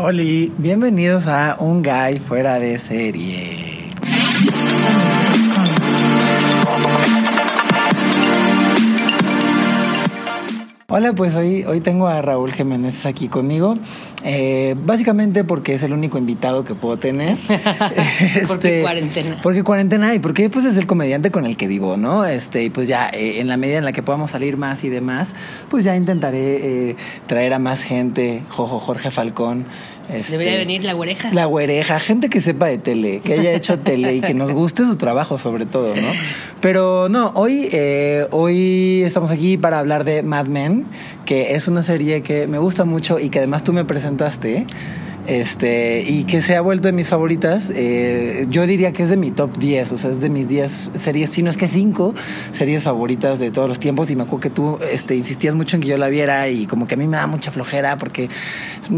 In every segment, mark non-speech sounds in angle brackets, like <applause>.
Oli, bienvenidos a Un Guy Fuera de Serie. Hola, pues hoy, hoy tengo a Raúl Jiménez aquí conmigo. Eh, básicamente porque es el único invitado que puedo tener. <laughs> Porque Este, cuarentena. Porque cuarentena y porque pues es el comediante con el que vivo, ¿no? Este, y pues ya eh, en la medida en la que podamos salir más y demás, pues ya intentaré eh, traer a más gente, Jojo Jorge Falcón. Este, Debería venir la oreja. la güereja, gente que sepa de tele, que haya hecho tele y que nos guste su trabajo sobre todo, ¿no? Pero no, hoy, eh, hoy estamos aquí para hablar de Mad Men, que es una serie que me gusta mucho y que además tú me presentaste. Este, y que se ha vuelto de mis favoritas. Eh, yo diría que es de mi top 10, o sea, es de mis 10 series, si no es que 5 series favoritas de todos los tiempos. Y me acuerdo que tú este, insistías mucho en que yo la viera y como que a mí me da mucha flojera porque,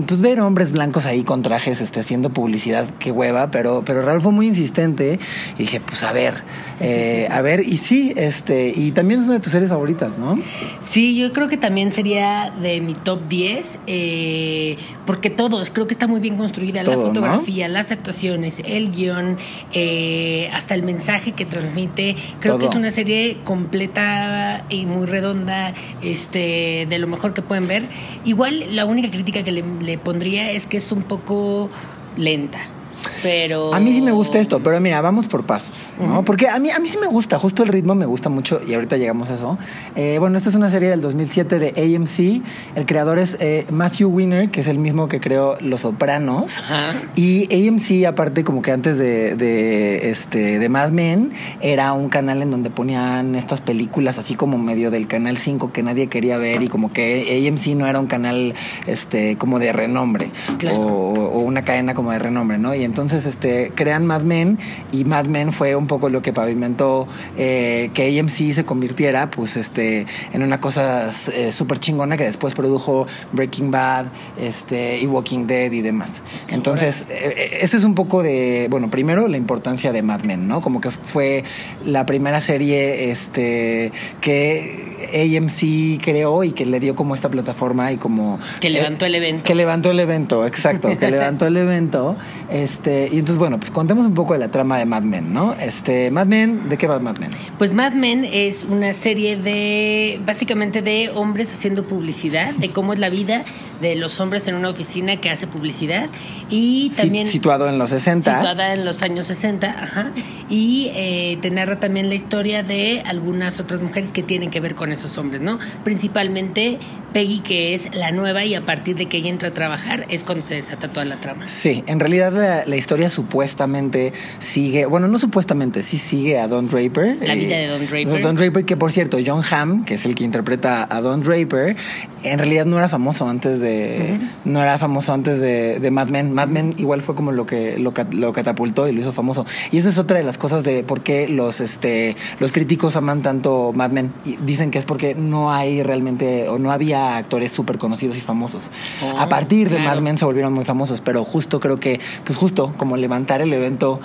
pues, ver hombres blancos ahí con trajes este, haciendo publicidad, qué hueva. Pero, pero Raúl fue muy insistente y dije, pues, a ver, eh, a ver, y sí, este, y también es una de tus series favoritas, ¿no? Sí, yo creo que también sería de mi top 10, eh, porque todos, creo que está muy bien construida Todo, la ¿no? fotografía, las actuaciones, el guion, eh, hasta el mensaje que transmite. Creo que es una serie completa y muy redonda, este, de lo mejor que pueden ver. Igual la única crítica que le, le pondría es que es un poco lenta. Pero. A mí sí me gusta esto, pero mira, vamos por pasos, ¿no? Porque a mí, a mí sí me gusta, justo el ritmo me gusta mucho y ahorita llegamos a eso. Eh, bueno, esta es una serie del 2007 de AMC. El creador es eh, Matthew Weiner, que es el mismo que creó Los Sopranos. Ajá. Y AMC, aparte, como que antes de, de, este, de Mad Men, era un canal en donde ponían estas películas así como medio del Canal 5 que nadie quería ver y como que AMC no era un canal este, como de renombre Claro. o, o una cadena como de renombre, ¿no? Y entonces este, crean Mad Men y Mad Men fue un poco lo que pavimentó eh, que AMC se convirtiera pues este, en una cosa eh, súper chingona que después produjo Breaking Bad este, y Walking Dead y demás. Entonces, eh, ese es un poco de, bueno, primero la importancia de Mad Men, ¿no? Como que fue la primera serie este, que AMC creó y que le dio como esta plataforma y como... Que levantó eh, el evento. Que levantó el evento, exacto, que <laughs> levantó el evento. Este, y entonces, bueno, pues contemos un poco de la trama de Mad Men, ¿no? Este, Mad Men, ¿de qué va Mad Men? Pues Mad Men es una serie de, básicamente de hombres haciendo publicidad, de cómo es la vida de los hombres en una oficina que hace publicidad y también situado en los 60 situada en los años 60, ajá, y eh, te narra también la historia de algunas otras mujeres que tienen que ver con esos hombres, ¿no? Principalmente Peggy, que es la nueva y a partir de que ella entra a trabajar es cuando se desata toda la trama. Sí, en realidad la, la historia supuestamente sigue, bueno, no supuestamente, sí sigue a Don Draper. La vida de Don Draper. Don Draper, que por cierto, John Hamm, que es el que interpreta a Don Draper, en realidad no era famoso antes de, no era famoso antes de, de Mad Men. Mad Men igual fue como lo que lo, ca- lo catapultó y lo hizo famoso. Y esa es otra de las cosas de por qué los, este, los críticos aman tanto Mad Men. Y dicen que es porque no hay realmente, o no había actores súper conocidos y famosos. Oh, a partir de. Mad Men se volvieron muy famosos, pero justo creo que, pues justo como levantar el evento,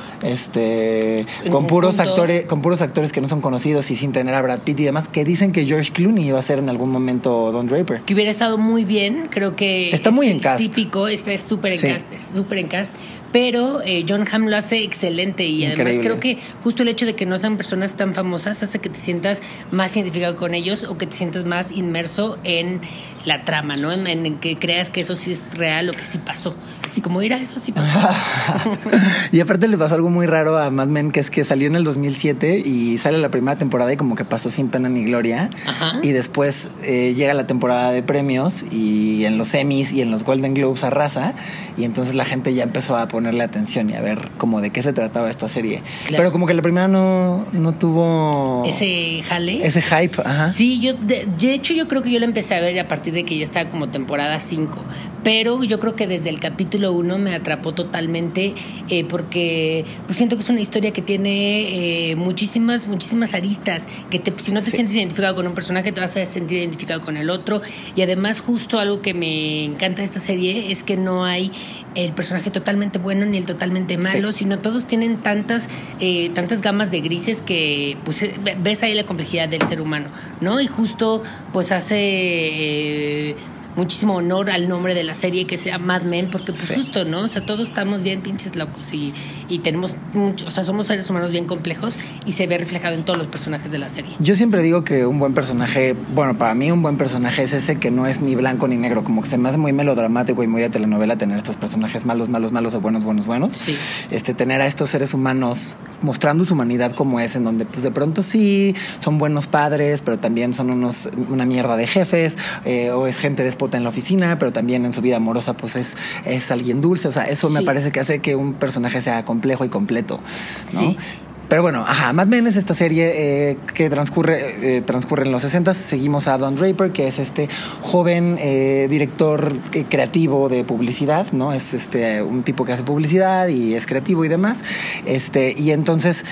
este, con puros actores, con puros actores que no son conocidos y sin tener a Brad Pitt y demás, que dicen que George Clooney iba a ser en algún momento Don Draper. que hubiera estado muy bien, creo que Está es muy en cast. típico, está es súper en Sí. cast, es súper en cast, pero eh, John Hamm lo hace excelente y además creo que justo el hecho de que no sean personas tan famosas hace que te sientas más identificado con ellos o que te sientas más inmerso en la trama, ¿no? En, en que creas que eso sí es real o que sí pasó. Así como, mira, eso sí pasó. <laughs> y aparte le pasó algo muy raro a Mad Men, que es que salió en el 2007 y sale la primera temporada y como que pasó sin pena ni gloria. Ajá. Y después eh, llega la temporada de premios y en los Emmys y en los Golden Globes arrasa. Y entonces la gente ya empezó a ponerle atención y a ver como de qué se trataba esta serie. Claro. Pero como que la primera no, no tuvo Ese jale. ese hype. Ajá. Sí, yo de, de hecho yo creo que yo la empecé a ver a partir de que ya estaba como temporada 5, pero yo creo que desde el capítulo 1 me atrapó totalmente eh, porque pues siento que es una historia que tiene eh, muchísimas, muchísimas aristas, que te, si no te Sí. sientes identificado con un personaje te vas a sentir identificado con el otro y además justo algo que me encanta de esta serie es que no hay el personaje totalmente bueno ni el totalmente malo, Sí. sino todos tienen tantas, eh, tantas gamas de grises que pues eh, ves ahí la complejidad del ser humano, ¿no? Y justo pues hace muchísimo honor al nombre de la serie que sea Mad Men, porque pues justo, ¿no? O sea, todos estamos bien pinches locos y, y tenemos mucho, o sea, somos seres humanos bien complejos y se ve reflejado en todos los personajes de la serie. Yo siempre digo que un buen personaje, bueno, para mí un buen personaje es ese que no es ni blanco ni negro, como que se me hace muy melodramático y muy de telenovela tener estos personajes malos, malos, malos o buenos, buenos, buenos. Sí. Este, tener a estos seres humanos mostrando su humanidad como es, en donde pues de pronto sí, son buenos padres, pero también son unos, una mierda de jefes, eh, o es gente despota en la oficina, pero también en su vida amorosa pues es, es alguien dulce, o sea, eso me parece que hace que un personaje sea complejo y completo, ¿no? Sí. Pero bueno, ajá, Mad Men es esta serie eh, que transcurre, eh, transcurre en los 60. Seguimos a Don Draper, que es este joven eh, director creativo de publicidad, ¿no? Es este un tipo que hace publicidad y es creativo y demás. Este, y entonces,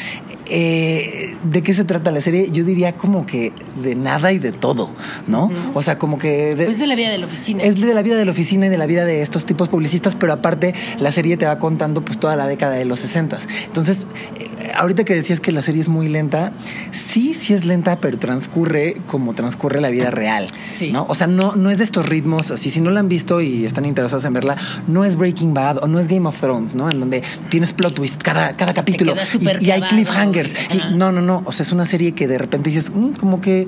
eh, ¿de qué se trata la serie? Yo diría como que de nada y de todo, ¿no? O sea, como que... de- Pues de la vida de la oficina. es de la vida de la oficina y de la vida de estos tipos publicistas, pero aparte la serie te va contando pues toda la década de los 60. Entonces, eh, ahorita que decías que la serie es muy lenta, sí, sí es lenta, pero transcurre como transcurre la vida real. Sí. ¿no? O sea, no, no es de estos ritmos, así si no la han visto y están interesados en verla, no es Breaking Bad o no es Game of Thrones, ¿no? En donde tienes plot twist cada, cada capítulo y, y hay clavado, y- no, no, no. O sea, es una serie que de repente dices, "Mm, como que eh,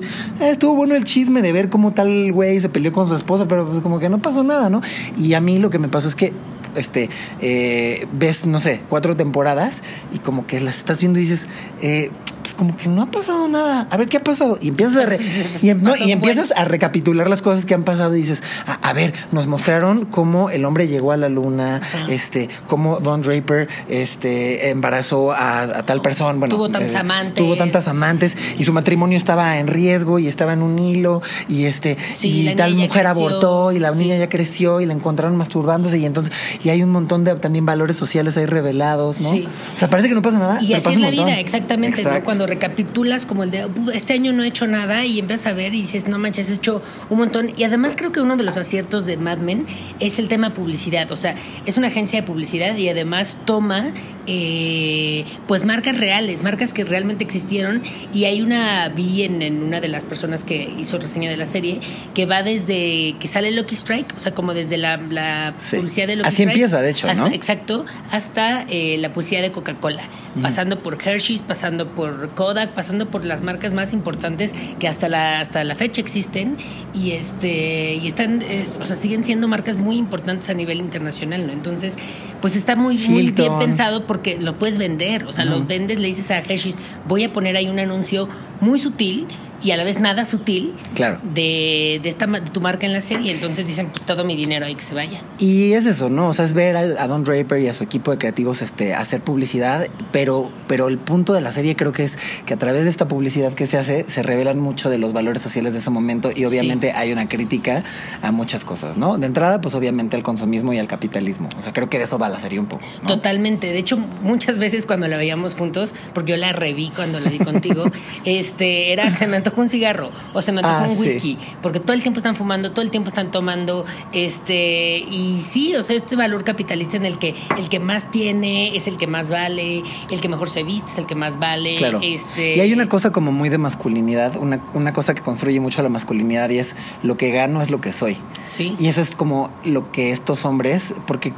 estuvo bueno el chisme de ver cómo tal güey se peleó con su esposa, pero pues como que no pasó nada, ¿no? Y a mí lo que me pasó es que este eh, ves, no sé, cuatro temporadas y como que las estás viendo y dices, eh, pues como que no ha pasado nada. A ver qué ha pasado. Y empiezas a, re- <laughs> y, em- no, y empiezas a recapitular las cosas que han pasado y dices, a, a ver, nos mostraron cómo el hombre llegó a la luna, Ajá. este, cómo Don Draper este, embarazó a, a tal persona. Bueno, Tuvo tantas eh, amantes. Tuvo tantas amantes y su matrimonio estaba en riesgo y estaba en un hilo y este Sí, y tal mujer creció, abortó y la sí. niña ya creció y la encontraron masturbándose y entonces y hay un montón de también valores sociales ahí revelados, ¿no? Sí. O sea, parece que no pasa nada. Y así es la vida, exactamente, ¿no? Cuando recapitulas como el de, "Uf, este año no he hecho nada y empiezas a ver y dices, no manches, he hecho un montón. Y además creo que uno de los aciertos de Mad Men es el tema publicidad. O sea, es una agencia de publicidad y además toma eh, pues marcas reales, marcas que realmente existieron. Y hay una, vi en, en una de las personas que hizo reseña de la serie, que va desde que sale Lucky Strike, o sea, como desde la, la Sí. publicidad de Lucky Así Strike. Empieza, de hecho, hasta- ¿no? Exacto, hasta eh, la publicidad de Coca-Cola, pasando por Hershey's, pasando por Kodak, pasando por las marcas más importantes que hasta la hasta la fecha existen y este y están, es- o sea, siguen siendo marcas muy importantes a nivel internacional, ¿no? Entonces, pues está muy muy bien pensado porque lo puedes vender, o sea, lo vendes, le dices a Hershey's, voy a poner ahí un anuncio muy sutil y a la vez nada sutil Claro. de, de esta de tu marca en la serie, entonces dicen, pues todo mi dinero ahí que se vaya. Y es eso, ¿no? O sea, es ver a, a Don Draper y a su equipo de creativos este, hacer publicidad, pero, pero el punto de la serie creo que es que a través de esta publicidad que se hace, se revelan mucho de los valores sociales de ese momento y obviamente hay una crítica a muchas cosas, ¿no? De entrada, pues obviamente al consumismo y al capitalismo. O sea, creo que de eso va la serie un poco. ¿no? Totalmente. De hecho, muchas veces cuando la veíamos juntos, porque yo la reví cuando la vi contigo, <laughs> este, era se me antojó un cigarro o se me antojó Ah, un sí. whisky, porque todo el tiempo están fumando, todo el tiempo están tomando, este, y sí, o sea, este valor capitalista en el que el que más tiene es el que más vale, el que mejor se viste es el que más vale. Claro. Este, Y hay una cosa como muy de masculinidad, una, una cosa que construye mucho la masculinidad y es lo que gano es lo que soy. Sí. Y eso es como lo que estos hombres, porque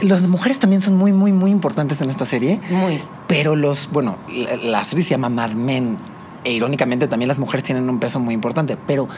las mujeres también son muy, muy, muy importantes en esta serie, Muy. pero los, bueno, la, la serie se llama Mad Men, e irónicamente también las mujeres tienen un peso muy importante, pero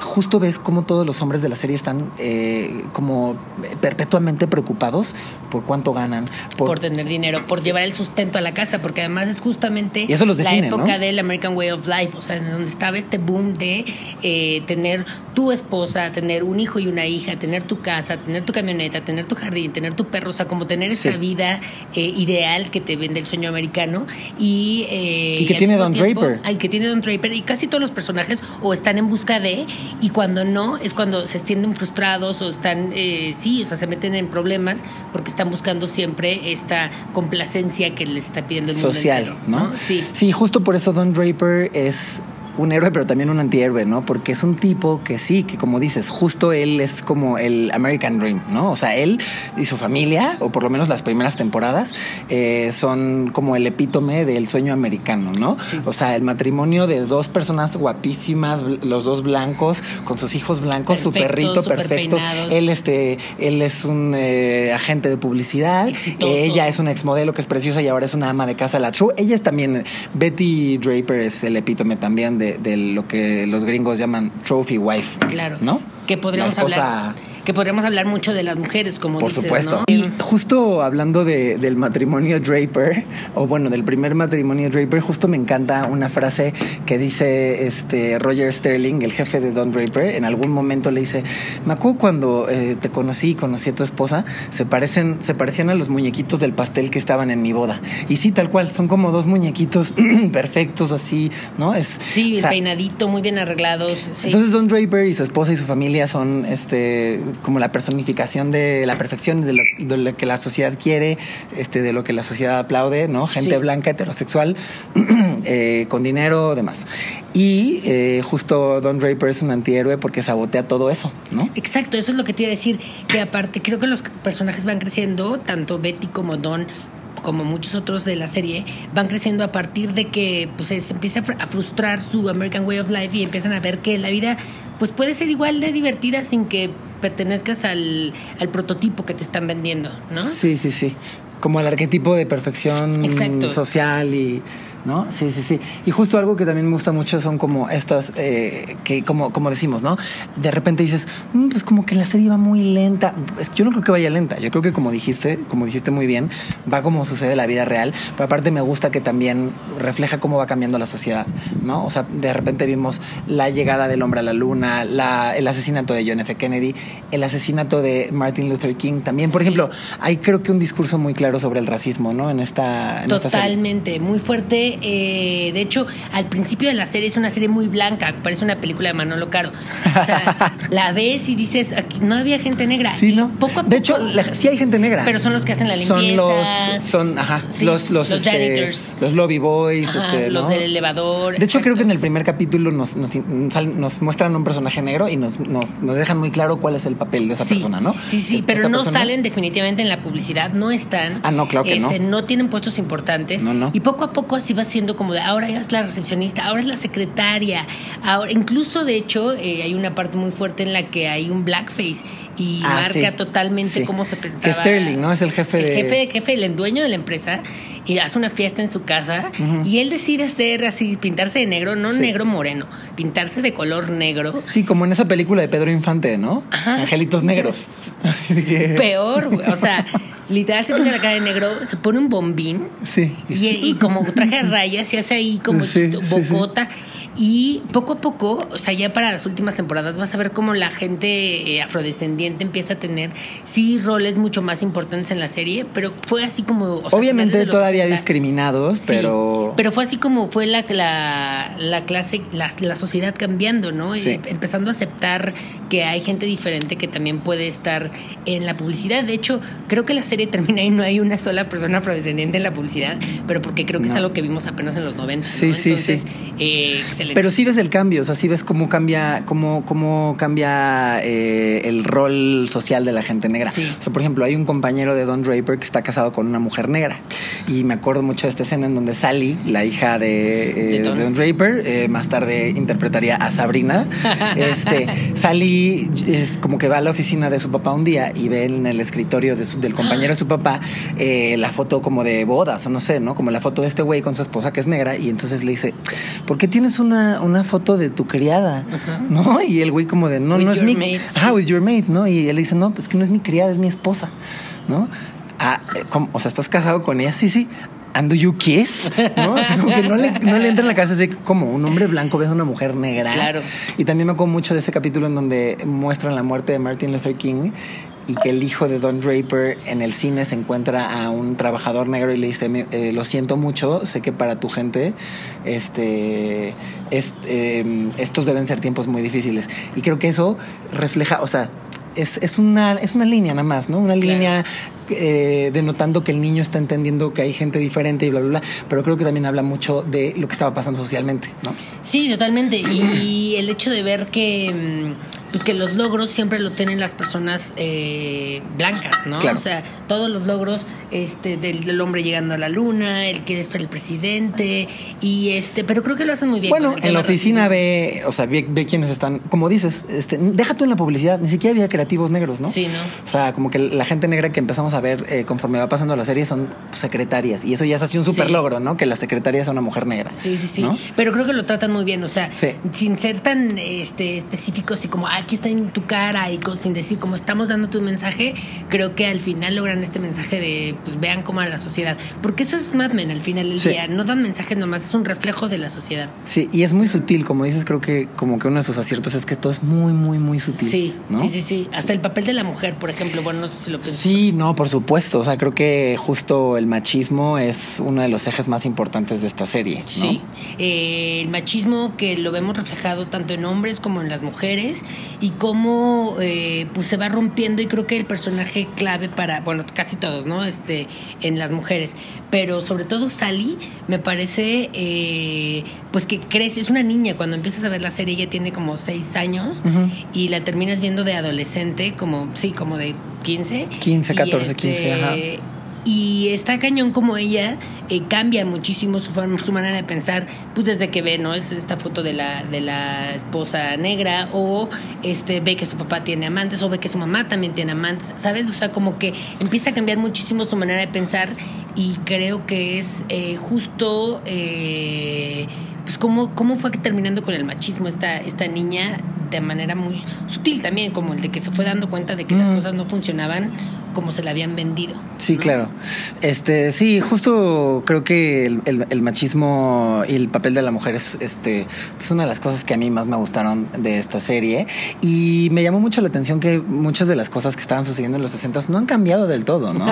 justo ves cómo todos los hombres de la serie están eh, como perpetuamente preocupados por cuánto ganan, por, por tener dinero, por llevar el sustento a la casa, porque además es justamente Y eso los la época ¿no? del American Way of Life, o sea, en donde estaba este boom de eh, tener tu esposa, tener un hijo y una hija, tener tu casa, tener tu camioneta, tener tu jardín, tener tu perro, o sea, como tener Sí. esta vida eh, ideal que te vende el sueño americano y, eh, Y que al tiene mismo Don tiempo- Draper. al que tiene Don Draper y casi todos los personajes o están en busca de y cuando no es cuando se extienden frustrados o están eh, sí o sea se meten en problemas porque están buscando siempre esta complacencia que les está pidiendo el mundo social, entero, ¿no? sí Sí, justo por eso Don Draper es un héroe, pero también un antihéroe, ¿no? Porque es un tipo que sí, que como dices, justo él es como el American Dream, ¿no? O sea, él y su familia, o por lo menos las primeras temporadas, eh, son como el epítome del sueño americano, ¿no? O sea, el matrimonio de dos personas guapísimas, los dos blancos, con sus hijos blancos, su perrito perfectos. Él, este, él es un eh, agente de publicidad. Ella es una exmodelo que es preciosa y ahora es una ama de casa, la True. Ella es también, Betty Draper es el epítome también de, de lo que los gringos llaman trophy wife. Claro. ¿No? Que podríamos hablar que podríamos hablar mucho de las mujeres, como Por supuesto. Y justo hablando de, del matrimonio Draper, o bueno, del primer matrimonio Draper, justo me encanta una frase que dice este Roger Sterling, el jefe de Don Draper, en algún momento le dice, me acuerdo cuando eh, te conocí y conocí a tu esposa, se parecen, se parecían a los muñequitos del pastel que estaban en mi boda. Y sí, tal cual, son como dos muñequitos <clears throat> perfectos así, ¿no? Es, sí, peinadito, muy bien arreglados. Entonces Don Draper y su esposa y su familia son este como la personificación de la perfección de lo, que la sociedad quiere, este, de lo que la sociedad aplaude, ¿no? Gente blanca, heterosexual, <clears throat> eh, con dinero, demás. Y eh, justo Don Draper es un antihéroe porque sabotea todo eso, ¿no? Exacto, eso es lo que te iba a decir, que aparte creo que los personajes van creciendo, tanto Betty como Don, como muchos otros de la serie, van creciendo a partir de que pues, se empieza a frustrar su American Way of Life y empiezan a ver que la vida pues puede ser igual de divertida sin que pertenezcas al, al prototipo que te están vendiendo, ¿no? Sí, sí, sí. Como el arquetipo de perfección social y ¿no? Sí, sí, sí. Y justo algo que también me gusta mucho son como estas, eh, que como, como decimos, ¿no? De repente dices, mm, pues como que la serie va muy lenta. Yo no creo que vaya lenta, yo creo que como dijiste, como dijiste muy bien, va como sucede la vida real, pero aparte me gusta que también refleja cómo va cambiando la sociedad, ¿no? O sea, de repente vimos la llegada del hombre a la luna, la, el asesinato de John F. Kennedy, el asesinato de Martin Luther King también. Por ejemplo, hay creo que un discurso muy claro sobre el racismo, ¿no? En esta... En Totalmente, muy fuerte eh, de hecho, al principio de la serie es una serie muy blanca, parece una película de Manolo Caro. O sea, <laughs> la ves y dices, aquí no había gente negra. Sí, ¿no? Poco a poco, de hecho, sí hay gente negra. Pero son los que hacen la limpieza. Son los, son, ajá, los, los, los este. Los lobby boys, este, los del elevador. De hecho, creo que en el primer capítulo nos, nos, nos muestran un personaje negro y nos, nos, dejan muy claro cuál es el papel de esa persona, ¿no? Sí, sí, pero no salen definitivamente en la publicidad, no están. Ah, no, claro que este, no. No tienen puestos importantes. No, no. Y poco a poco así va siendo como de ahora es la recepcionista, ahora es la secretaria. Ahora, incluso, de hecho, eh, hay una parte muy fuerte en la que hay un blackface y Ah, marca sí, totalmente sí. cómo se pensaba. Que Sterling, ¿no? Es el jefe el de- jefe, jefe, el dueño de la empresa y hace una fiesta en su casa y él decide hacer así, pintarse de negro, no Sí. negro moreno, pintarse de color negro. Sí, como en esa película de Pedro Infante, ¿no? Angelitos negros. <laughs> Así que... Peor, o sea, literal se pinta la cara de negro, se pone un bombín Sí. y, y como traje rayas se hace ahí como Sí, sí. Y poco a poco, o sea, ya para las últimas temporadas vas a ver cómo la gente eh, afrodescendiente empieza a tener, sí, roles mucho más importantes en la serie, pero fue así como... o sea, Obviamente todavía 60. discriminados, Sí, pero... pero fue así como fue la, la, la clase, la, la sociedad cambiando, ¿no? Y Sí. empezando a aceptar que hay gente diferente que también puede estar en la publicidad. De hecho, creo que la serie termina y no hay una sola persona afrodescendiente en la publicidad, pero porque creo que es algo que vimos apenas en los 90. Sí, ¿no? sí, Entonces, sí. eh, excelente. Pero sí ves el cambio, o sea, sí ves cómo cambia, cómo, cómo cambia eh, el rol social de la gente negra. Sí. O sea, por ejemplo, hay un compañero de Don Draper que está casado con una mujer negra. Y me acuerdo mucho de esta escena en donde Sally, la hija de, eh, Don Draper, eh, más tarde interpretaría a Sabrina. <laughs> este, Sally es como que va a la oficina de su papá un día y ve en el escritorio de su- del compañero de su papá eh, la foto como de bodas o no sé, ¿no? Como la foto de este güey con su esposa que es negra y entonces le dice, ¿por qué tienes una, una foto de tu criada? ¿No? Y el güey como de, no, With no es mi... maid, Ah, with your mate, ¿no? Y él dice, no, pues que no es mi criada, es mi esposa, ¿no? Ah, eh, ¿cómo? o sea, ¿estás casado con ella? Sí, sí. And do you kiss? ¿No? O sea, como que no le, no le entra en la cabeza así como un hombre blanco ves a una mujer negra. Claro. Y también me acuerdo mucho de ese capítulo en donde muestran la muerte de Martin Luther King y que el hijo de Don Draper en el cine se encuentra a un trabajador negro y le dice, "Me- eh, lo siento mucho, sé que para tu gente este, es- eh, estos deben ser tiempos muy difíciles. Y creo que eso refleja, o sea, es, es, una, es una línea nada más, ¿no? Una Claro. línea eh, denotando que el niño está entendiendo que hay gente diferente y bla, bla, bla, pero creo que también habla mucho de lo que estaba pasando socialmente, ¿no? Sí, totalmente. Y el hecho de ver que, mm, pues que los logros siempre lo tienen las personas eh, blancas, ¿no? Claro. O sea, todos los logros este, del, del hombre llegando a la luna, el que es para el presidente, y este, pero creo que lo hacen muy bien. Bueno, en la oficina racismo. ve, o sea, ve, ve quiénes están, como dices, este, deja tú en la publicidad, ni siquiera había creativos negros, ¿no? Sí, ¿no? O sea, como que la gente negra que empezamos a ver eh, conforme va pasando la serie son secretarias, y eso ya es así un súper Sí. logro, ¿no? Que la secretaria sea una mujer negra. Sí, sí, sí. ¿no? Pero creo que lo tratan muy bien, o sea, Sí. sin ser tan este, específicos y como "Ah, aquí está en tu cara y con- sin decir como estamos dando tu mensaje, creo que al final logran este mensaje de pues vean cómo a la sociedad. Porque eso es Mad Men al final del Sí. día. No dan mensajes nomás, es un reflejo de la sociedad. Sí, y es muy sutil, como dices, creo que como que uno de sus aciertos es que todo es muy, muy, muy sutil. Sí, ¿no? sí, sí, sí. Hasta el papel de la mujer, por ejemplo, bueno, no sé si lo piensas. Sí, no, por supuesto. O sea, creo que justo el machismo es uno de los ejes más importantes de esta serie. ¿no? Sí, Eh, el machismo que lo vemos reflejado tanto en hombres como en las mujeres y cómo eh, pues se va rompiendo y creo que el personaje clave para, bueno, casi todos, ¿no? Este, en las mujeres, pero sobre todo Sally me parece eh, pues que crece, es una niña cuando empiezas a ver la serie, ella tiene como seis años y la terminas viendo de adolescente, como, sí, como de 15. 15, Y 14, 15, ajá. Y está cañón como ella eh, cambia muchísimo su, forma- su manera de pensar, pues desde que ve, ¿no? Es esta foto de la, de la esposa negra, o este ve que su papá tiene amantes, o ve que su mamá también tiene amantes, ¿sabes? O sea, como que empieza a cambiar muchísimo su manera de pensar, y creo que es eh, justo eh, pues cómo, cómo fue terminando con el machismo esta, esta niña de manera muy sutil también, como el de que se fue dando cuenta de que las Mm. cosas no funcionaban como se la habían vendido. Sí, ¿no? claro. Este, sí, justo creo que el, el- el machismo y el papel de la mujer es este, pues una de las cosas que a mí más me gustaron de esta serie. Y me llamó mucho la atención que muchas de las cosas que estaban sucediendo en los 60 no han cambiado del todo, ¿no?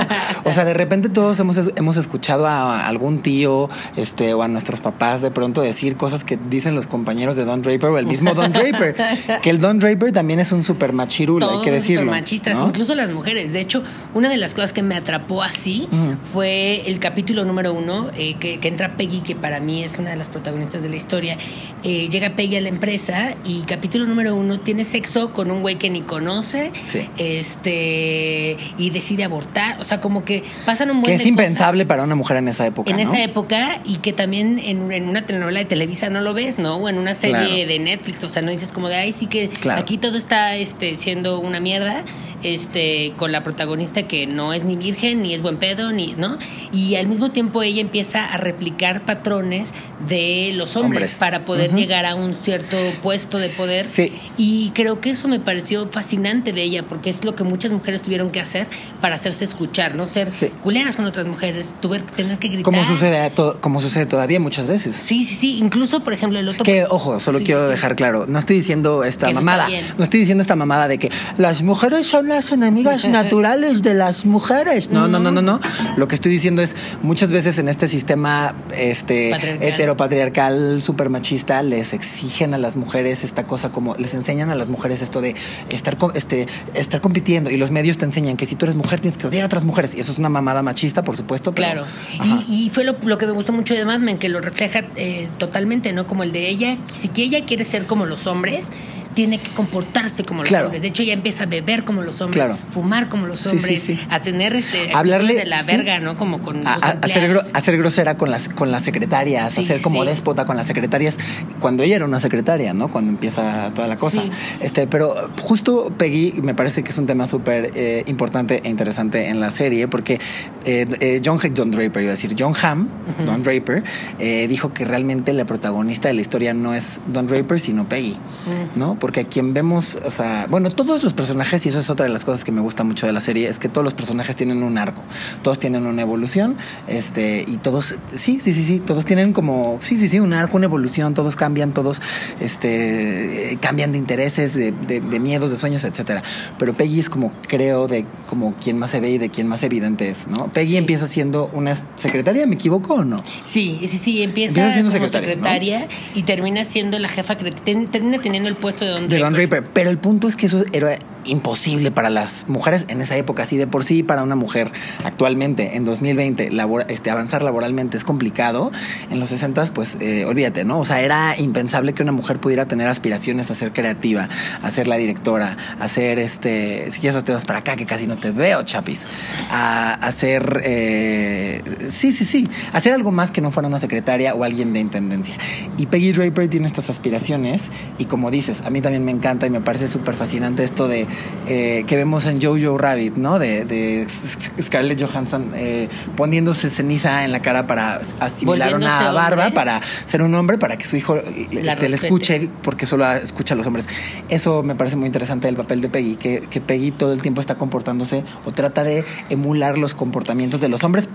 O sea, de repente todos hemos, hemos escuchado a algún tío este, o a nuestros papás de pronto decir cosas que dicen los compañeros de Don Draper o el mismo Don Draper. que el Don Draper también es un super machirul, hay que decirlo. supermachistas, ¿no? incluso las mujeres. De hecho, una de las cosas que me atrapó así fue el capítulo número uno, eh, que, que entra Peggy, que para mí es una de las protagonistas de la historia. Eh, llega Peggy a la empresa y capítulo número uno tiene sexo con un güey que ni conoce Sí. este y decide abortar. O sea, como que pasan un buen Que es de cosas impensable para una mujer en esa época. en ¿no? esa época y que también en, en una telenovela de Televisa no lo ves, ¿no? O en una serie Claro. de Netflix, o sea, no dices como de, ay, sí que Claro. aquí todo está este, siendo una mierda, este, con la protagonista que no es ni virgen, ni es buen pedo, ni, ¿no? Y al mismo tiempo ella empieza a replicar patrones de los hombres, Hombres. para poder llegar a un cierto puesto de poder. Sí. Y creo que eso me pareció fascinante de ella, porque es lo que muchas mujeres tuvieron que hacer para hacerse escuchar, no ser Sí. culeras con otras mujeres, tuve, tener que gritar. Como sucede, como sucede todavía muchas veces. Sí, sí, sí. Incluso, por ejemplo, el otro. Que, ojo, solo Sí, quiero dejar claro, no estoy diciendo esta mamada, no estoy diciendo esta mamada de que las mujeres son las enemigas <laughs> naturales de las mujeres. No, no, no, no, no. Lo que estoy diciendo es muchas veces en este sistema este Patriarcal. heteropatriarcal super machista les exigen a las mujeres esta cosa como les enseñan a las mujeres esto de estar co- este estar compitiendo y los medios te enseñan que si tú eres mujer tienes que odiar a otras mujeres y eso es una mamada machista, por supuesto, pero- Claro. Y, y fue lo, lo que me gustó mucho de Mad Men, que lo refleja eh, totalmente, ¿no? Como el de ella, si que ella quiere ser como los hombres, tiene que comportarse como los Claro. hombres. De hecho, ella empieza a beber como los hombres, Claro. fumar como los Sí, sí, hombres, sí. a tener este Hablarle, de la verga, ¿no? Como con a, a- ser, empleados. gro- a ser grosera con las con las secretarias, a ser como déspota con las secretarias cuando ella era una secretaria, ¿no? Cuando empieza toda la cosa. Este, pero justo Peggy me parece que es un tema súper eh, importante e interesante en la serie porque eh, eh, John Don Draper, iba a decir John Hamm, Don Draper, eh, dijo que realmente la protagonista de la historia no es Don Draper, sino Peggy, Mm. ¿no? Porque a quien vemos, o sea, bueno, todos los personajes, y eso es otra de las cosas que me gusta mucho de la serie, es que todos los personajes tienen un arco, todos tienen una evolución, este, y todos, sí, sí, sí, sí, todos tienen como, sí, sí, sí, un arco, una evolución, todos cambian, todos, este, cambian de intereses, de, de- de miedos, de sueños, etcétera. Pero Peggy es como, creo, de como quien más se ve y de quien más evidente es, ¿no? Peggy Sí. empieza siendo una secretaria, ¿me equivoco o no? Sí, sí, sí, empieza, Empieza siendo como secretaria, secretaria, y termina siendo la jefa, termina teniendo el puesto de Don De Don. Draper. Pero el punto es que eso era imposible para las mujeres en esa época, así de por sí para una mujer actualmente, en 2020, este, avanzar laboralmente es complicado, en los 60 pues eh, olvídate, ¿no? O sea, era impensable que una mujer pudiera tener aspiraciones a ser creativa, a ser la directora, a ser, este, si quieres te vas para acá, que casi no te veo, chapis, a, hacer, eh, sí, sí, sí, hacer algo más que no fuera una secretaria o alguien de intendencia. Y Peggy Draper tiene estas aspiraciones y como dices, a mí también me encanta y me parece súper fascinante esto de eh, que vemos en Jojo Rabbit, ¿no? De, Scarlett Johansson eh, poniéndose ceniza en la cara para asimilar una barba, para ser un hombre, para que su hijo este, le escuche, porque solo escucha a los hombres. Eso me parece muy interesante del papel de Peggy, que, que Peggy todo el tiempo está comportándose o trata de emular los comportamientos de los hombres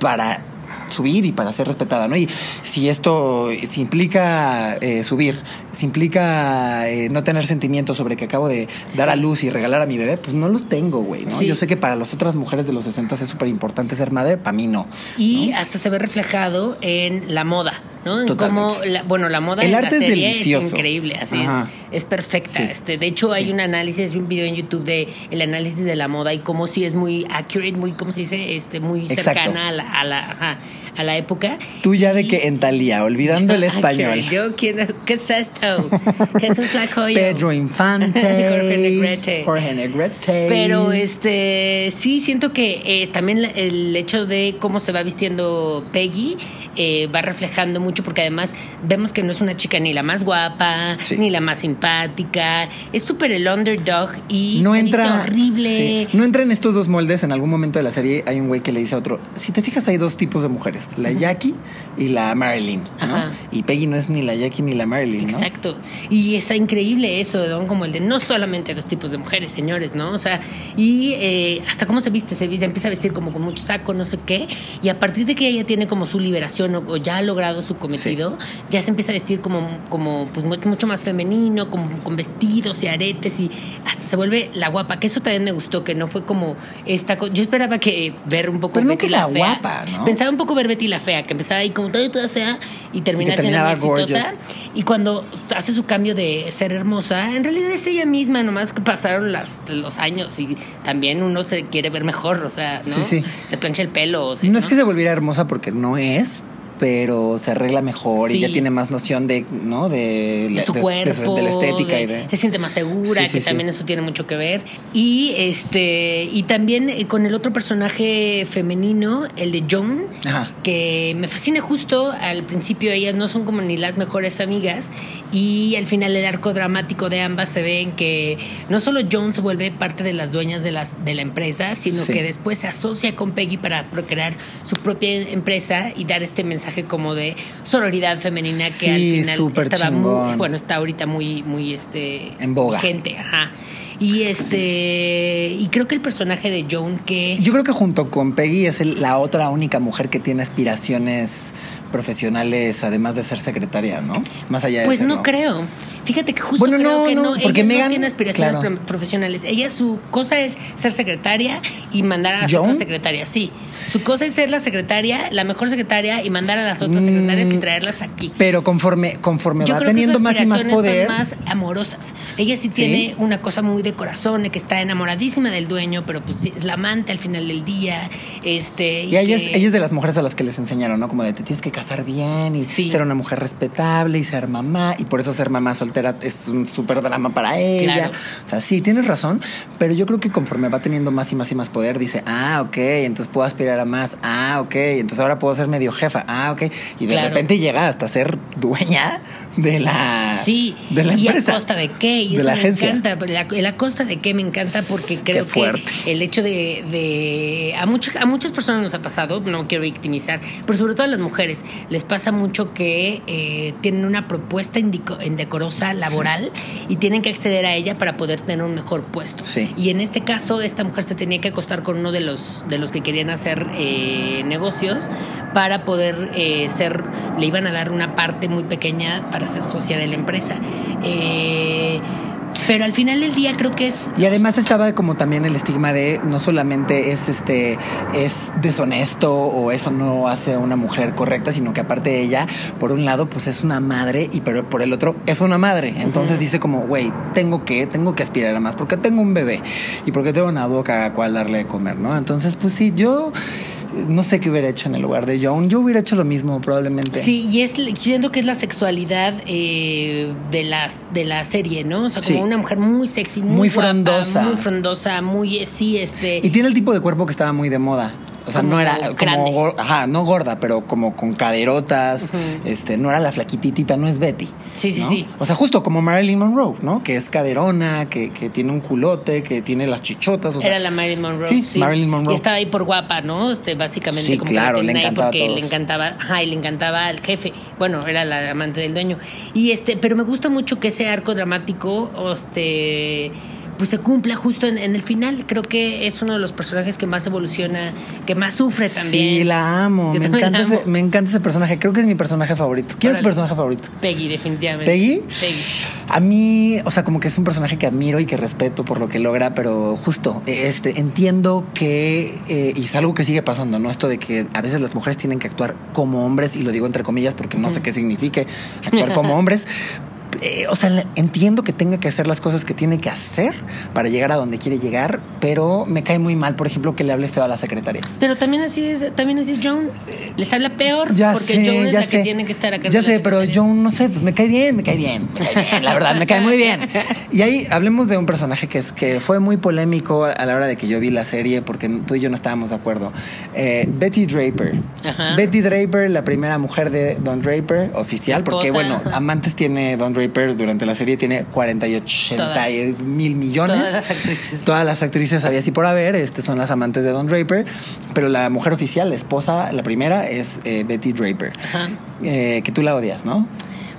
para subir y para ser respetada, ¿no? Y si esto si implica eh, subir, si implica eh, no tener sentimientos sobre que acabo de dar a luz y regalar a mi bebé, pues no los tengo, güey, ¿no? Yo sé que para las otras mujeres de los 60 es súper importante ser madre, para mí no. Y hasta se ve reflejado en la moda. ¿No? En cómo, bueno, la moda el en arte la serie es, increíble, así es, es perfecta. Este, de hecho, hay un análisis, un video en YouTube de el análisis de la moda y cómo sí es muy accurate, muy, ¿cómo se dice? Este, muy cercana a la, a la, a la época. Tú ya de que en Talía, olvidando el español. Yo quiero, ¿qué es esto? ¿Qué es un Pedro Infante. <laughs> Jorge Negrete. Jorge Negrete. Pero este, sí siento que eh, también el hecho de cómo se va vistiendo Peggy eh, va reflejando mucho porque además vemos que no es una chica ni la más guapa, ni la más simpática, es súper el underdog y no entra horrible. No entra en estos dos moldes, en algún momento de la serie hay un güey que le dice a otro, si te fijas hay dos tipos de mujeres, la Jackie y la Marilyn, ¿no? Y Peggy no es ni la Jackie ni la Marilyn, ¿no? Exacto. Y está increíble eso, Don, como el de no solamente dos tipos de mujeres, señores, ¿no? O sea, y eh, hasta cómo se viste, se viste, empieza a vestir como con mucho saco, no sé qué, y a partir de que ella tiene como su liberación o, ya ha logrado su cometido, ya se empieza a vestir como, como pues mucho más femenino, como, con vestidos y aretes y hasta se vuelve la guapa, que eso también me gustó, que no fue como esta cosa. Yo esperaba que ver un poco Pero Betty la, fea. Guapa, ¿no? Pensaba un poco ver Betty la fea, que empezaba ahí como toda, toda fea y termina siendo muy exitosa. Y cuando hace su cambio de ser hermosa, en realidad es ella misma, nomás que pasaron las, los años y también uno se quiere ver mejor, o sea, ¿no? Se plancha el pelo. no, no, es que se volviera hermosa porque no es, pero se arregla mejor y ya tiene más noción de, ¿no? De, su cuerpo, de, la estética y de... se siente más segura, que también eso tiene mucho que ver. Y este y también eh, con el otro personaje femenino, el de Joan, que me fascina justo al principio ellas no son como ni las mejores amigas y al final el arco dramático de ambas se ve en que no solo Joan se vuelve parte de las dueñas de las de la empresa, sino que después se asocia con Peggy para crear su propia empresa y dar este mensaje como de sororidad femenina que al final estaba muy, bueno, está ahorita muy, muy este en boga. Gente, ajá. Y este y creo que el personaje de Joan que Yo creo que junto con Peggy es la otra única mujer que tiene aspiraciones profesionales además de ser secretaria, ¿no? Más allá de Pues no creo. Fíjate que justo creo que no, porque ella no tiene aspiraciones profesionales. Ella su cosa es ser secretaria y mandar a las otras secretarias. Sí, su cosa es ser la secretaria, la mejor secretaria y mandar a las otras mm. secretarias y traerlas aquí. Pero conforme conforme va teniendo más y más poder, son más amorosas. Ella sí, tiene una cosa muy de corazón, que está enamoradísima del dueño, pero pues es la amante al final del día. Este y, ella, es, de las mujeres a las que les enseñaron, ¿no? Como de te tienes que casar bien y ser una mujer respetable y ser mamá y por eso ser mamá soltera es un súper drama para ella. O sea, sí, tienes razón, pero yo creo que conforme va teniendo más y más y más poder, dice, ah, ok, entonces puedo aspirar a más, ah, ok, entonces ahora puedo ser medio jefa, ah, ok, y de repente llega hasta ser dueña de la, sí, de la y a costa de qué, y eso me encanta, la, costa de qué me encanta porque creo que el hecho de, de a, muchas a muchas personas nos ha pasado, no quiero victimizar, pero sobre todo a las mujeres, les pasa mucho que eh, tienen una propuesta indecorosa laboral y tienen que acceder a ella para poder tener un mejor puesto. Y en este caso, esta mujer se tenía que acostar con uno de los, de los que querían hacer eh, negocios para poder eh, ser, le iban a dar una parte muy pequeña para ser socia de la empresa. Eh, Pero al final del día creo que es... Y además estaba como también el estigma de no solamente es este es deshonesto o eso no hace a una mujer correcta, sino que aparte de ella, por un lado, pues es una madre y pero por el otro es una madre. Entonces dice como, güey, tengo que, tengo que aspirar a más porque tengo un bebé y porque tengo una boca a cual darle de comer, ¿no? Entonces, pues sí, yo no sé qué hubiera hecho en el lugar de Joan. Yo hubiera hecho lo mismo, probablemente. Sí, y es siento que es la sexualidad eh, de las de la serie, ¿no? O sea, como una mujer muy sexy, muy, muy frondosa, muy frondosa, muy sí, este. Y tiene el tipo de cuerpo que estaba muy de moda. O sea, no era como, ajá, no gorda, pero como con caderotas, este, no era la flaquititita, no es Betty. Sí, sí, sí. O sea, justo como Marilyn Monroe, ¿no? Que es caderona, que, que tiene un culote, que tiene las chichotas. O era la Marilyn Monroe. Sí, Marilyn Monroe. Y estaba ahí por guapa, ¿no? Este, básicamente sí, como claro, le encantaba porque le encantaba, ajá, y le encantaba al jefe. Bueno, era la amante del dueño. Y este, pero me gusta mucho que ese arco dramático, este pues se cumpla justo en, el final. Creo que es uno de los personajes que más evoluciona, que más sufre también. Sí, la amo. me encanta, Ese, me encanta ese personaje. Creo que es mi personaje favorito. ¿Quién es tu personaje favorito? Peggy, definitivamente. ¿Peggy? Peggy. A mí, o sea, como que es un personaje que admiro y que respeto por lo que logra, pero justo, este, entiendo que, eh, y es algo que sigue pasando, ¿no? Esto de que a veces las mujeres tienen que actuar como hombres, y lo digo entre comillas porque no sé qué signifique actuar como <laughs> hombres, eh, o sea, entiendo que tenga que hacer las cosas que tiene que hacer para llegar a donde quiere llegar, pero me cae muy mal, por ejemplo, que le hable feo a las secretarias. Pero también así es, también así es Joan. Les habla peor ya porque sé, Joan es ya la sé. que tiene que estar acá. Ya sé, pero Joan, no sé, pues me cae bien, me cae bien, me cae bien, la verdad, me cae muy bien. Y ahí hablemos de un personaje que es que fue muy polémico a la hora de que yo vi la serie, porque tú y yo no estábamos de acuerdo. Eh, Betty Draper. Ajá. Betty Draper, la primera mujer de Don Draper, oficial, porque bueno, amantes tiene Don Draper durante la serie, tiene 48 Todas. mil millones. Todas las actrices. Todas las actrices había así por haber, este son las amantes de Don Draper, pero la mujer oficial, la esposa, la primera es eh, Betty Draper, Ajá. eh, que tú la odias, ¿no?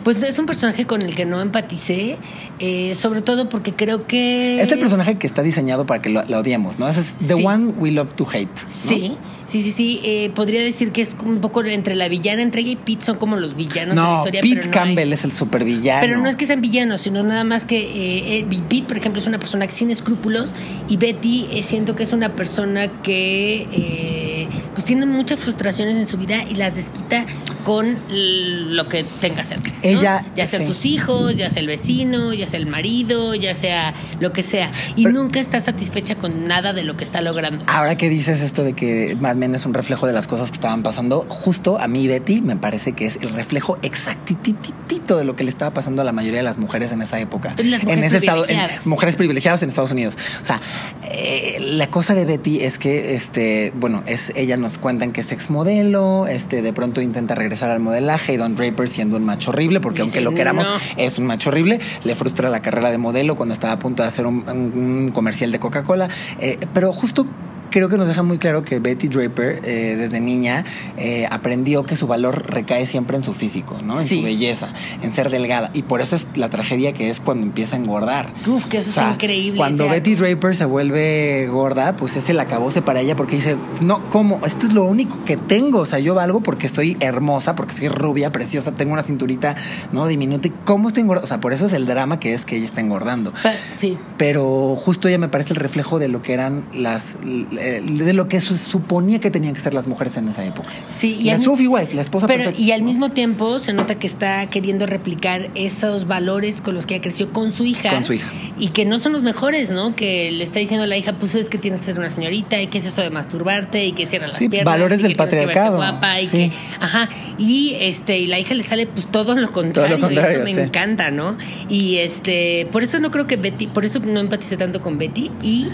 Pues es un personaje con el que no empaticé, eh, sobre todo porque creo que... Es el personaje que está diseñado para que lo, la odiemos, ¿no? Ese es The Sí. One We Love to Hate. ¿no? Sí, sí, sí, sí. eh, podría decir que es un poco entre la villana, entre ella y Pete son como los villanos de la No, historia. Pete pero no hay- Campbell es el supervillano. Pero no es que sean villanos, sino nada más que eh, eh, Pete, por ejemplo, es una persona sin escrúpulos y Betty eh, siento que es una persona que pues tiene muchas frustraciones en su vida y las desquita con lo que tenga cerca. ¿no? Ella, ya sea sí. sus hijos, ya sea el vecino, ya sea el marido, ya sea lo que sea. Y Pero- nunca está satisfecha con nada de lo que está logrando. Ahora que dices esto de que Mad Men es un reflejo de las cosas que estaban pasando, justo a mí Betty me parece que es el reflejo exactititito de lo que le estaba pasando a la mayoría de las mujeres en esa época. Las mujeres en ese estado, en- mujeres privilegiadas en Estados Unidos. O sea, eh, la cosa de Betty es que, este, bueno, es ella nos cuentan que es exmodelo, este, de pronto intenta regresar al modelaje y Don Draper siendo un macho horrible, porque Dice, aunque lo queramos, "No". es un macho horrible, le frustra la carrera de modelo cuando estaba a punto de hacer un, un- un comercial de Coca-Cola, Eh, pero justo creo que nos deja muy claro que Betty Draper eh, desde niña eh, aprendió que su valor recae siempre en su físico, ¿no? En Sí. su belleza, en ser delgada. Y por eso es la tragedia que es cuando empieza a engordar. Uf, que eso O sea, es increíble. Cuando ese Betty. Draper se vuelve gorda, pues es el acabose para ella porque dice, no, ¿cómo? Esto es lo único que tengo. O sea, yo valgo porque estoy hermosa, porque soy rubia, preciosa, tengo una cinturita, ¿no? Diminuta. ¿Y ¿Cómo estoy engordando? O sea, por eso es el drama que es que ella está engordando. Sí. Pero justo ella me parece el reflejo de lo que eran las. Eh, de lo que se suponía que tenían que ser las mujeres en esa época. Sí, y la Sophie Wife, la esposa Pero, perfecta. y al mismo tiempo se nota que está queriendo replicar esos valores con los que ella creció con su hija. Con su hija. Y que no son los mejores, ¿no? Que le está diciendo a la hija, pues es que tienes que ser una señorita, y que es eso de masturbarte, y que cierra las Sí, piernas. valores y del que tienes que patriarcado, guapa, y sí. que, ajá. Y este, y la hija le sale pues todo lo contrario. contrario, y eso me encanta, ¿no? Y este, por eso no creo que Betty, por eso no empaticé tanto con Betty. Y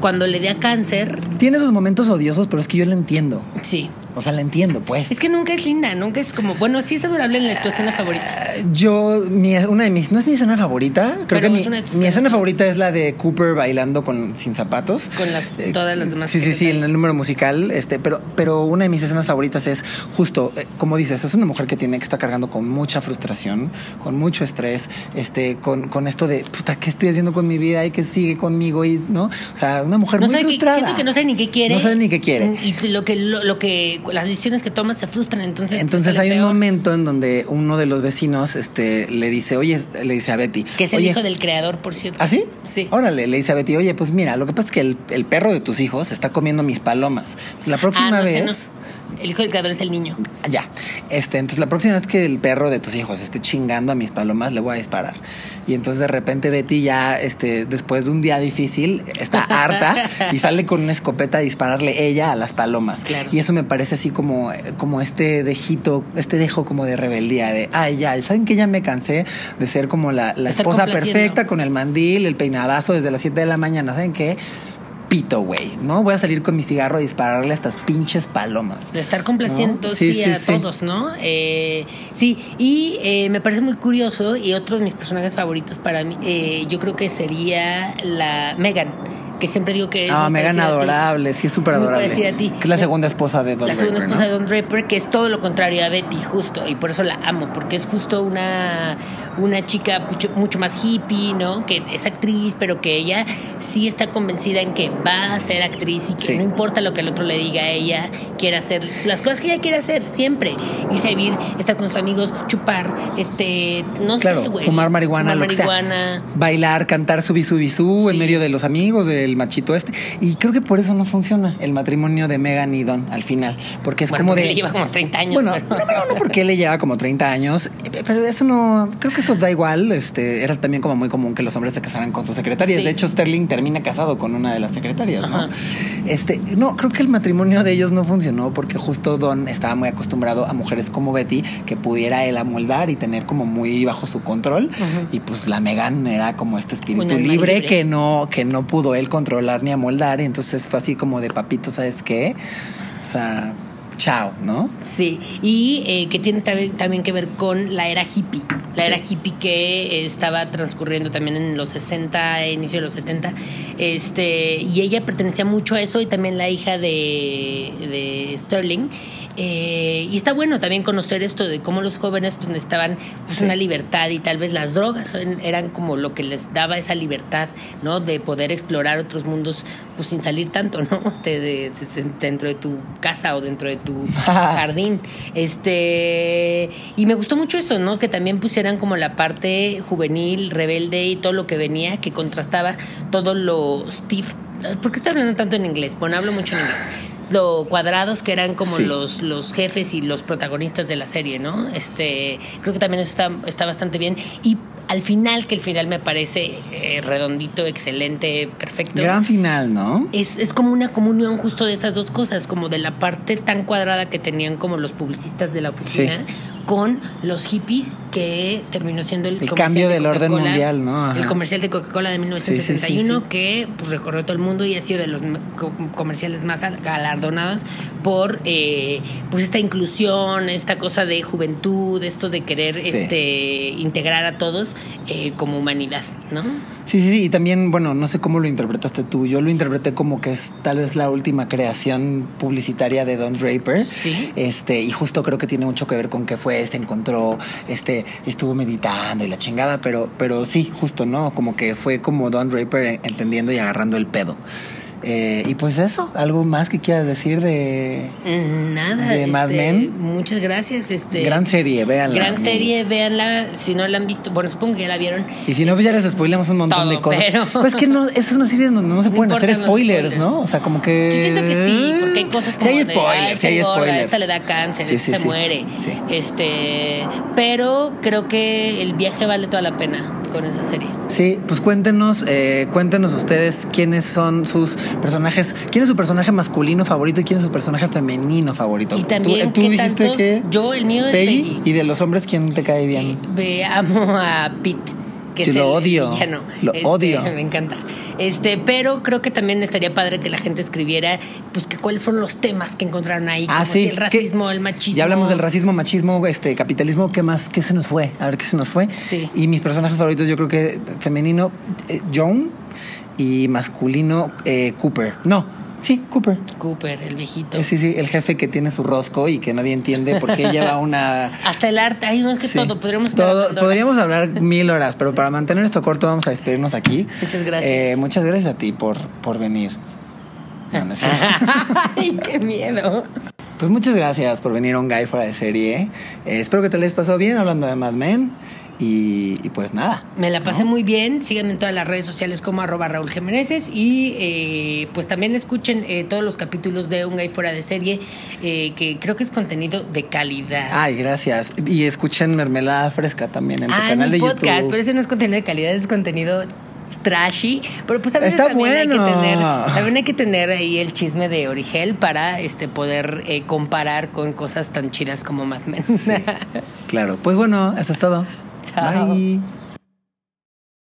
cuando le dé a cáncer, Tiene sus momentos odiosos, pero es que yo la entiendo. sí. O sea, la entiendo, pues. Es que nunca es linda, nunca es como, bueno, sí es adorable en la tu escena favorita. Yo, mi, una de mis, no es mi escena favorita, creo Pero que mi, mi escena escenas favorita es la de Cooper bailando con sin zapatos. Con las- Eh, todas las demás Sí, sí, sí, en el número musical, este, pero, pero una de mis escenas favoritas es justo, eh, como dices, es una mujer que tiene que estar cargando con mucha frustración, con mucho estrés, este, con, con esto de, puta, ¿qué estoy haciendo con mi vida y qué sigue conmigo? Y, ¿no? O sea, una mujer No muy sabe frustrada. siento que no sabe ni qué quiere. No sabe ni qué quiere. Y lo que, lo, lo que las decisiones que tomas se frustran, entonces. Entonces hay un momento en donde uno de los vecinos este, le dice, oye, le dice a Betty. Que es el hijo del creador, por cierto. ¿Ah, sí? Sí. Órale, le dice a Betty, oye, pues mira, lo que pasa es que el, el perro de tus hijos está comiendo mis palomas. Entonces, la próxima Ah, no sé, vez. no. El hijo del creador es el niño. Ya. Este, entonces la próxima vez que el perro de tus hijos esté chingando a mis palomas, le voy a disparar. Y entonces de repente Betty ya, este, después de un día difícil, está <laughs> harta y sale con una escopeta a dispararle ella a las palomas. Claro. Y eso me parece así como, como este dejito, este dejo como de rebeldía, de ay ya, ¿saben que ya me cansé de ser como la, la esposa perfecta con el mandil, el peinadazo desde las 7 de la mañana? ¿Saben qué? Pito, güey, ¿no? Voy a salir con mi cigarro a dispararle a estas pinches palomas. De estar complaciendo ¿No? sí, Sí, sí, a sí. todos, ¿no? Eh, sí, y eh, me parece muy curioso, y otro de mis personajes favoritos para mí, eh, yo creo que sería la Megan, que siempre digo que es Ah, muy Megan adorable, sí es súper Muy adorable. parecida a ti. Que es la segunda esposa de Don La segunda Draper, esposa ¿no? de Don Draper, que es todo lo contrario a Betty, justo, y por eso la amo, porque es justo una, una chica mucho, mucho más hippie, ¿no? Que es actriz, pero que ella sí está convencida en que va a ser actriz y que Sí. no importa lo que el otro le diga a ella, quiere hacer las cosas que ella quiere hacer siempre. Irse a vivir, estar con sus amigos, chupar, este, no Claro, sé, güey. fumar marihuana, Fumar lo que marihuana. sea. Bailar, cantar subi subi su en Sí. medio de los amigos del machito este. Y creo que por eso no funciona el matrimonio de Megan y Don al final. Porque es Bueno, como porque de. le lleva como 30 años. Bueno, no, no, no, porque él le lleva como 30 años, pero eso no, creo que eso da igual, este, era también como muy común que los hombres se casaran con sus secretarias, Sí. de hecho Sterling termina casado con una de las secretarias, ¿no? Ajá. Este, no, creo que el matrimonio de ellos no funcionó porque justo Don estaba muy acostumbrado a mujeres como Betty que pudiera él amoldar y tener como muy bajo su control y pues la Megan era como este espíritu libre, libre. que no que no pudo él controlar ni amoldar, y entonces fue así como de papito, ¿sabes qué? O sea, chao, ¿no? Sí, y eh, que tiene también, también que ver con la era hippie. La Sí. era hippie que eh, estaba transcurriendo también en los 60, inicio de los 70. Este, y ella pertenecía mucho a eso y también la hija de, de Sterling. Eh, y está bueno también conocer esto de cómo los jóvenes pues necesitaban pues, Sí. una libertad y tal vez las drogas eran como lo que les daba esa libertad, ¿no? De poder explorar otros mundos pues sin salir tanto, ¿no? <laughs> De- de- de- dentro de tu casa o dentro de tu jardín. Este, y me gustó mucho eso, ¿no? Que también pusieran como la parte juvenil, rebelde y todo lo que venía, que contrastaba todo lo stiff. ¿Por qué estoy hablando tanto en inglés? Bueno, hablo mucho en inglés. Lo cuadrados que eran como Sí. los, los jefes y los protagonistas de la serie, ¿no? Este, creo que también eso está, está bastante bien. Y al final, que el final me parece eh, redondito, excelente, perfecto. Gran final, ¿no? Es, es como una comunión justo de esas dos cosas, como de la parte tan cuadrada que tenían como los publicistas de la oficina con los hippies que terminó siendo el, El cambio de del orden mundial, ¿no? Ajá. El comercial de Coca-Cola de Sí, sí, 1971 sí, sí. que pues, recorrió todo el mundo y ha sido de los comerciales más al- galardonados por eh, pues esta inclusión, esta cosa de juventud, esto de querer este integrar a todos eh, como humanidad, ¿no? Sí, sí, sí. Y también, bueno, no sé cómo lo interpretaste tú. Yo lo interpreté como que es tal vez la última creación publicitaria de Don Draper. Sí. Este, y justo creo que tiene mucho que ver con que fue, se encontró, este, estuvo meditando y la chingada, pero, pero sí, justo, ¿no? Como que fue como Don Draper entendiendo y agarrando el pedo. Eh, y pues eso, algo más que quieras decir de Nada. ¿De Mad este, Men? Muchas gracias. Este, gran serie, véanla. Gran serie, véanla. Si no la han visto, bueno, supongo que ya la vieron. Y si no, pues ya les spoilamos un montón Todo, de cosas. pero- Pues es que no, es una serie donde no se <laughs> No pueden hacer spoilers, spoilers. ¿no? O sea, como que. Yo siento que sí, porque hay cosas como Sí hay de, spoilers, "Ay, sí hay se engorda, spoilers. esta le da cáncer, Sí, esta sí, se muere. Este, pero creo que el viaje vale toda la pena con esa serie. Sí, pues cuéntenos, eh, cuéntenos ustedes quiénes son sus personajes, quién es su personaje masculino favorito y quién es su personaje femenino favorito. Y también, tú, tú ¿qué dijiste tantos? que Yo, el mío es Peggy, Peggy. y de los hombres quién te cae bien. Eh, ve- amo a Pete. Que Yo es lo el odio, villano. lo Este, odio. Me encanta. Este, pero creo que también estaría padre que la gente escribiera, pues, que cuáles fueron los temas que encontraron ahí. Ah, como sí. si el racismo, ¿Qué? el machismo. Ya hablamos del racismo, machismo, este, capitalismo. ¿Qué más? ¿Qué se nos fue? A ver qué se nos fue. Sí. Y mis personajes favoritos, yo creo que femenino, eh, Joan y masculino, eh, Cooper. No, sí, Cooper. Cooper, el viejito. Eh, Sí, sí, el jefe que tiene su rosco y que nadie entiende por qué lleva una. <laughs> Hasta el arte, ay, no es que Sí. todo, podríamos Todo- podríamos horas. hablar mil horas, pero para mantener esto corto vamos a despedirnos aquí. Muchas gracias. Eh, muchas gracias a ti por, por venir. No, no. <laughs> Ay, qué miedo. Pues muchas gracias por venir a un guy fuera de serie. Eh, espero que te les pasado bien hablando de Mad Men. Y, y pues nada. Me la pasé ¿no? muy bien. Síganme en todas las redes sociales como arroba Raúl Jiménez y eh, pues también escuchen eh, todos los capítulos de Un Gay Fuera de Serie, eh, que creo que es contenido de calidad. Ay, gracias. Y escuchen Mermelada Fresca también en tu ah, canal de podcast, YouTube. pero ese no es contenido de calidad, es contenido trashy, pero pues a veces Está también hay que tener, también hay que tener ahí el chisme de Origel para este poder eh, comparar con cosas tan chidas como Mad Men. Claro. Pues bueno, eso es todo. Chao. Bye.